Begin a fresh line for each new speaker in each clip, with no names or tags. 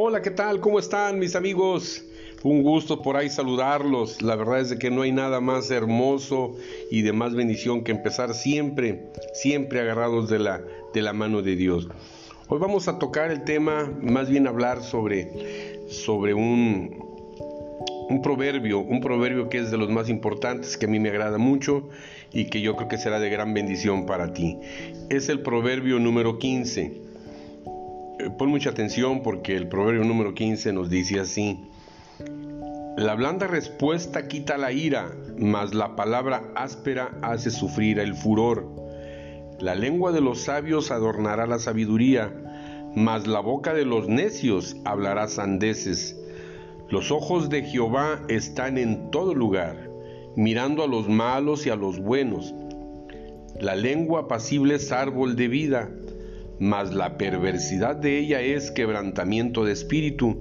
Hola, ¿qué tal? ¿Cómo están mis amigos? Un gusto por ahí saludarlos. La verdad es que no hay nada más hermoso y de más bendición que empezar siempre, siempre agarrados de la, de la mano de Dios. Hoy vamos a tocar el tema, más bien hablar sobre, sobre un, un proverbio, un proverbio que es de los más importantes, que a mí me agrada mucho y que yo creo que será de gran bendición para ti. Es el proverbio número 15. Pon mucha atención porque el proverbio número 15 nos dice así. La blanda respuesta quita la ira, mas la palabra áspera hace sufrir el furor. La lengua de los sabios adornará la sabiduría, mas la boca de los necios hablará sandeces. Los ojos de Jehová están en todo lugar, mirando a los malos y a los buenos. La lengua apacible es árbol de vida, mas la perversidad de ella es quebrantamiento de espíritu.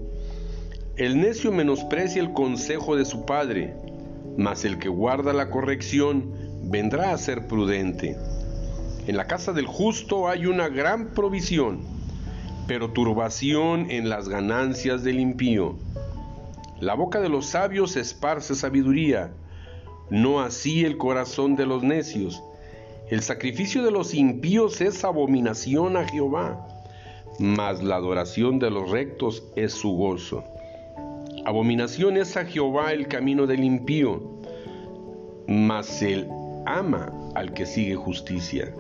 El necio menosprecia el consejo de su padre, mas el que guarda la corrección vendrá a ser prudente. En la casa del justo hay una gran provisión, pero turbación en las ganancias del impío. La boca de los sabios esparce sabiduría, no así el corazón de los necios. El sacrificio de los impíos es abominación a Jehová, mas la adoración de los rectos es su gozo. Abominación es a Jehová el camino del impío, mas él ama al que sigue justicia.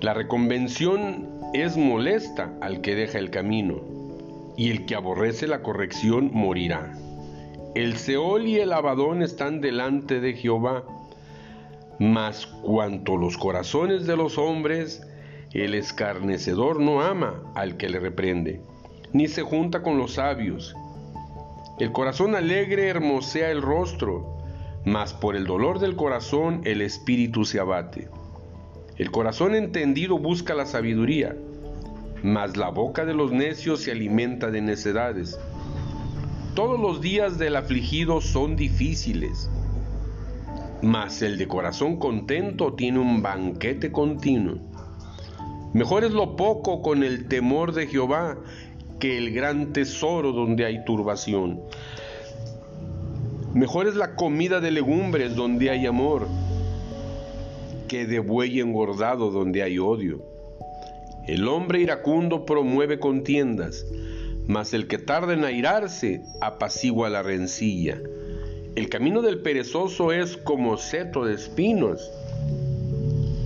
La reconvención es molesta al que deja el camino, y el que aborrece la corrección morirá. El Seol y el Abadón están delante de Jehová, mas cuanto los corazones de los hombres, el escarnecedor no ama al que le reprende, ni se junta con los sabios. El corazón alegre hermosea el rostro, mas por el dolor del corazón el espíritu se abate. El corazón entendido busca la sabiduría, mas la boca de los necios se alimenta de necedades. Todos los días del afligido son difíciles mas el de corazón contento tiene un banquete continuo. Mejor es lo poco con el temor de Jehová que el gran tesoro donde hay turbación. Mejor es la comida de legumbres donde hay amor que de buey engordado donde hay odio. El hombre iracundo promueve contiendas, mas el que tarda en airarse apacigua la rencilla. El camino del perezoso es como seto de espinos,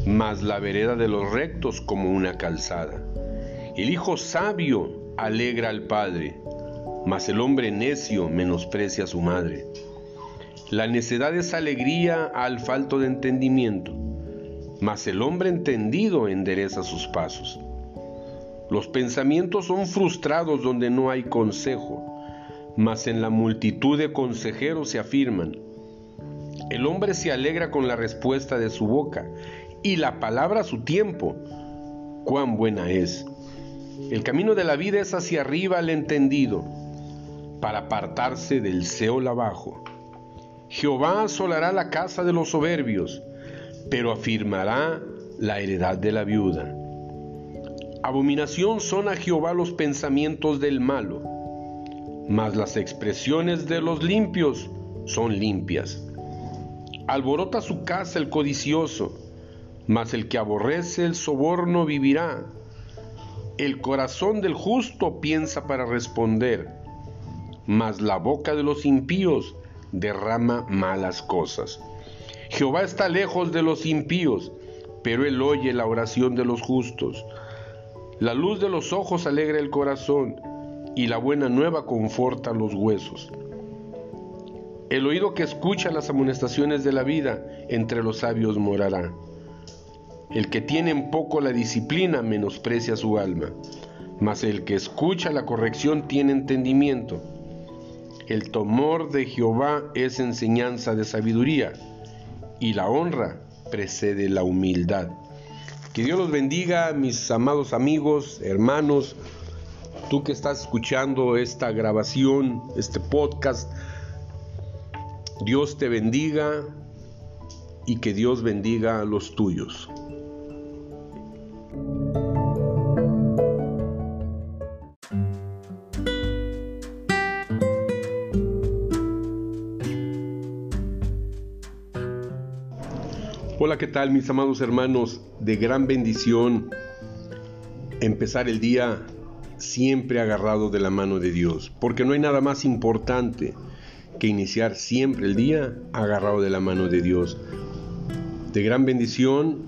mas la vereda de los rectos como una calzada. El hijo sabio alegra al padre, mas el hombre necio menosprecia a su madre. La necedad es alegría al falto de entendimiento, mas el hombre entendido endereza sus pasos. Los pensamientos son frustrados donde no hay consejo mas en la multitud de consejeros se afirman. El hombre se alegra con la respuesta de su boca y la palabra su tiempo. Cuán buena es. El camino de la vida es hacia arriba al entendido, para apartarse del Seol abajo. Jehová asolará la casa de los soberbios, pero afirmará la heredad de la viuda. Abominación son a Jehová los pensamientos del malo mas las expresiones de los limpios son limpias. Alborota su casa el codicioso, mas el que aborrece el soborno vivirá. El corazón del justo piensa para responder, mas la boca de los impíos derrama malas cosas. Jehová está lejos de los impíos, pero él oye la oración de los justos. La luz de los ojos alegra el corazón, y la buena nueva conforta los huesos. El oído que escucha las amonestaciones de la vida entre los sabios morará. El que tiene en poco la disciplina menosprecia su alma, mas el que escucha la corrección tiene entendimiento. El temor de Jehová es enseñanza de sabiduría, y la honra precede la humildad. Que Dios los bendiga, mis amados amigos, hermanos, tú que estás escuchando esta grabación, este podcast, Dios te bendiga y que Dios bendiga a los tuyos. Hola, ¿qué tal mis amados hermanos? De gran bendición empezar el día siempre agarrado de la mano de Dios, porque no hay nada más importante que iniciar siempre el día agarrado de la mano de Dios. De gran bendición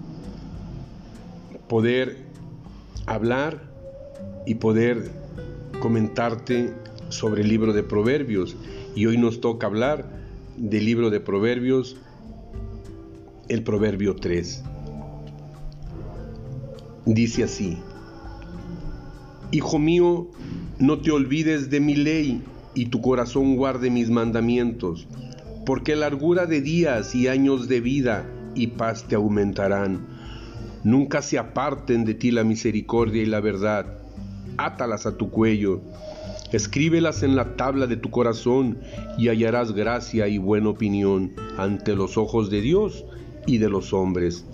poder hablar y poder comentarte sobre el libro de Proverbios. Y hoy nos toca hablar del libro de Proverbios el proverbio 3. Dice así, Hijo mío, no te olvides de mi ley y tu corazón guarde mis mandamientos, porque largura de días y años de vida y paz te aumentarán. Nunca se aparten de ti la misericordia y la verdad. Átalas a tu cuello. Escríbelas en la tabla de tu corazón y hallarás gracia y buena opinión ante los ojos de Dios y de los hombres.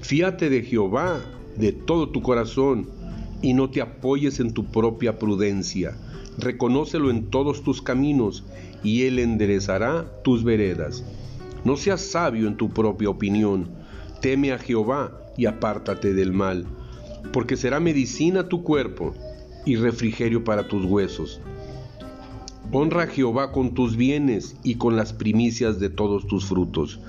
Fíate de Jehová de todo tu corazón y no te apoyes en tu propia prudencia. Reconócelo en todos tus caminos y Él enderezará tus veredas. No seas sabio en tu propia opinión. Teme a Jehová y apártate del mal, porque será medicina tu cuerpo y refrigerio para tus huesos. Honra a Jehová con tus bienes y con las primicias de todos tus frutos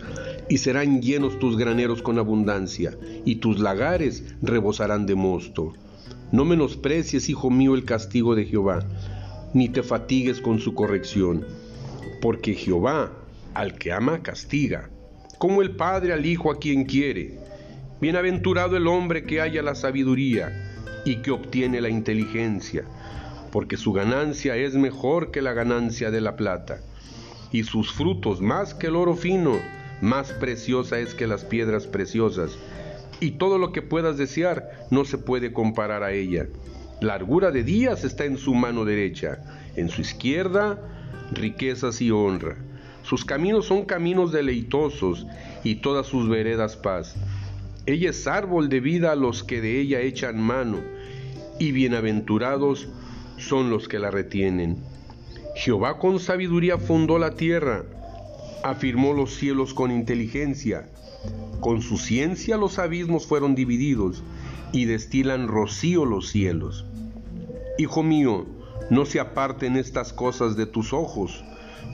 y serán llenos tus graneros con abundancia, y tus lagares rebosarán de mosto. No menosprecies, hijo mío, el castigo de Jehová, ni te fatigues con su corrección, porque Jehová al que ama castiga, como el Padre al Hijo a quien quiere. Bienaventurado el hombre que haya la sabiduría y que obtiene la inteligencia, porque su ganancia es mejor que la ganancia de la plata, y sus frutos más que el oro fino más preciosa es que las piedras preciosas, y todo lo que puedas desear no se puede comparar a ella. Largura de días está en su mano derecha, en su izquierda riquezas y honra. Sus caminos son caminos deleitosos y todas sus veredas paz. Ella es árbol de vida a los que de ella echan mano, y bienaventurados son los que la retienen. Jehová con sabiduría fundó la tierra, afirmó los cielos con inteligencia. Con su ciencia los abismos fueron divididos y destilan rocío los cielos. Hijo mío, no se aparten estas cosas de tus ojos.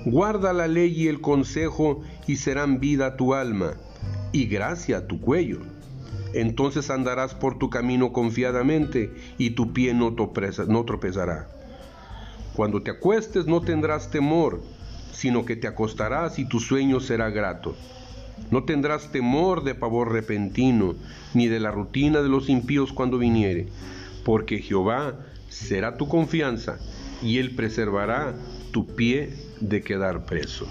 Guarda la ley y el consejo y serán vida a tu alma y gracia a tu cuello. Entonces andarás por tu camino confiadamente y tu pie no, tropezará. Cuando te acuestes no tendrás temor sino que te acostarás y tu sueño será grato. No tendrás temor de pavor repentino, ni de la rutina de los impíos cuando viniere, porque Jehová será tu confianza, y él preservará tu pie de quedar preso.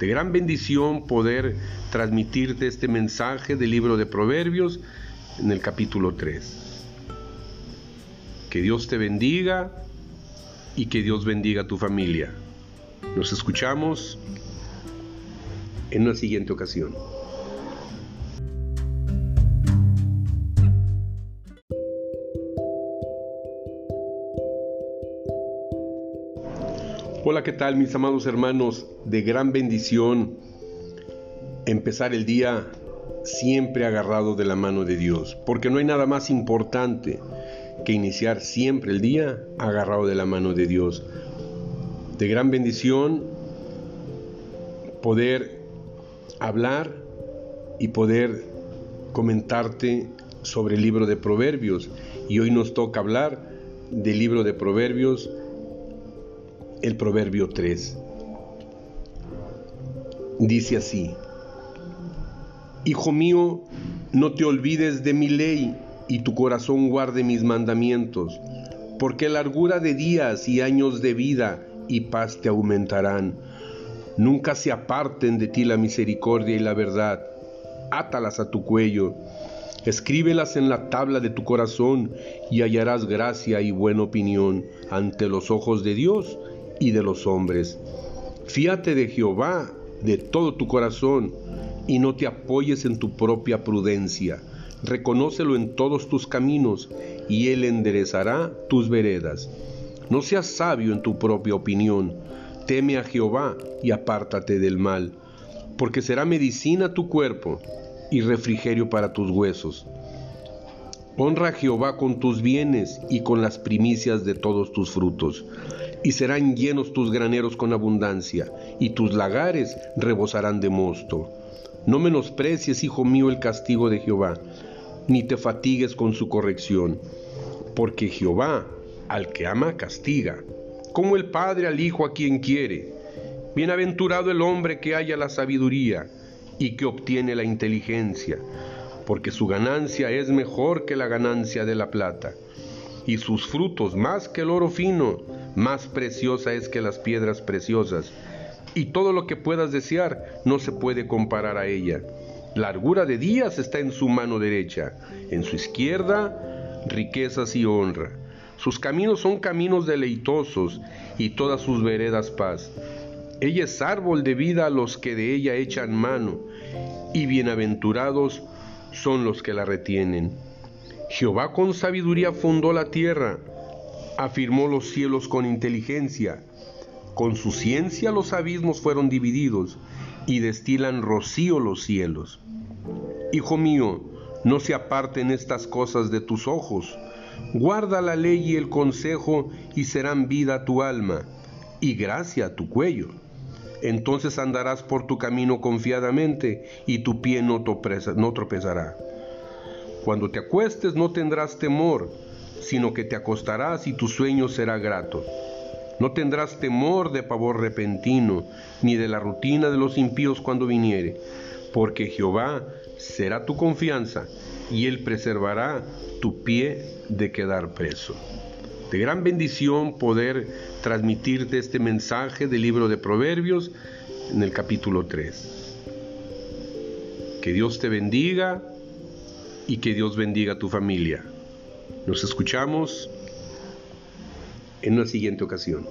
De gran bendición poder transmitirte este mensaje del libro de Proverbios en el capítulo 3. Que Dios te bendiga y que Dios bendiga a tu familia. Nos escuchamos en una siguiente ocasión. Hola, ¿qué tal mis amados hermanos? De gran bendición empezar el día siempre agarrado de la mano de Dios, porque no hay nada más importante que iniciar siempre el día agarrado de la mano de Dios de gran bendición poder hablar y poder comentarte sobre el libro de Proverbios. Y hoy nos toca hablar del libro de Proverbios, el Proverbio 3. Dice así, Hijo mío, no te olvides de mi ley y tu corazón guarde mis mandamientos, porque largura de días y años de vida y paz te aumentarán. Nunca se aparten de ti la misericordia y la verdad. Átalas a tu cuello. Escríbelas en la tabla de tu corazón y hallarás gracia y buena opinión ante los ojos de Dios y de los hombres. Fíate de Jehová de todo tu corazón y no te apoyes en tu propia prudencia. Reconócelo en todos tus caminos y Él enderezará tus veredas. No seas sabio en tu propia opinión. Teme a Jehová y apártate del mal, porque será medicina tu cuerpo y refrigerio para tus huesos. Honra a Jehová con tus bienes y con las primicias de todos tus frutos, y serán llenos tus graneros con abundancia, y tus lagares rebosarán de mosto. No menosprecies, hijo mío, el castigo de Jehová, ni te fatigues con su corrección, porque Jehová al que ama castiga, como el Padre al Hijo a quien quiere. Bienaventurado el hombre que haya la sabiduría y que obtiene la inteligencia porque su ganancia es mejor que la ganancia de la plata, y sus frutos más que el oro fino, más preciosa es que las piedras preciosas, y todo lo que puedas desear no se puede comparar a ella. Largura de días está en su mano derecha, en su izquierda riquezas y honra. Sus caminos son caminos deleitosos y todas sus veredas paz. Ella es árbol de vida a los que de ella echan mano, y bienaventurados son los que la retienen. Jehová con sabiduría fundó la tierra, afirmó los cielos con inteligencia. Con su ciencia los abismos fueron divididos y destilan rocío los cielos. Hijo mío, no se aparten estas cosas de tus ojos. Guarda la ley y el consejo y serán vida a tu alma y gracia a tu cuello entonces andarás por tu camino confiadamente y tu pie no, tropezará. Cuando te acuestes no tendrás temor, sino que te acostarás y tu sueño será grato. No tendrás temor de pavor repentino, ni de la rutina de los impíos cuando viniere, porque Jehová será tu confianza, y él preservará tu pie de quedar preso de gran bendición poder transmitirte este mensaje del libro de Proverbios en el capítulo 3. Que Dios te bendiga y que Dios bendiga a tu familia. Nos escuchamos en una siguiente ocasión.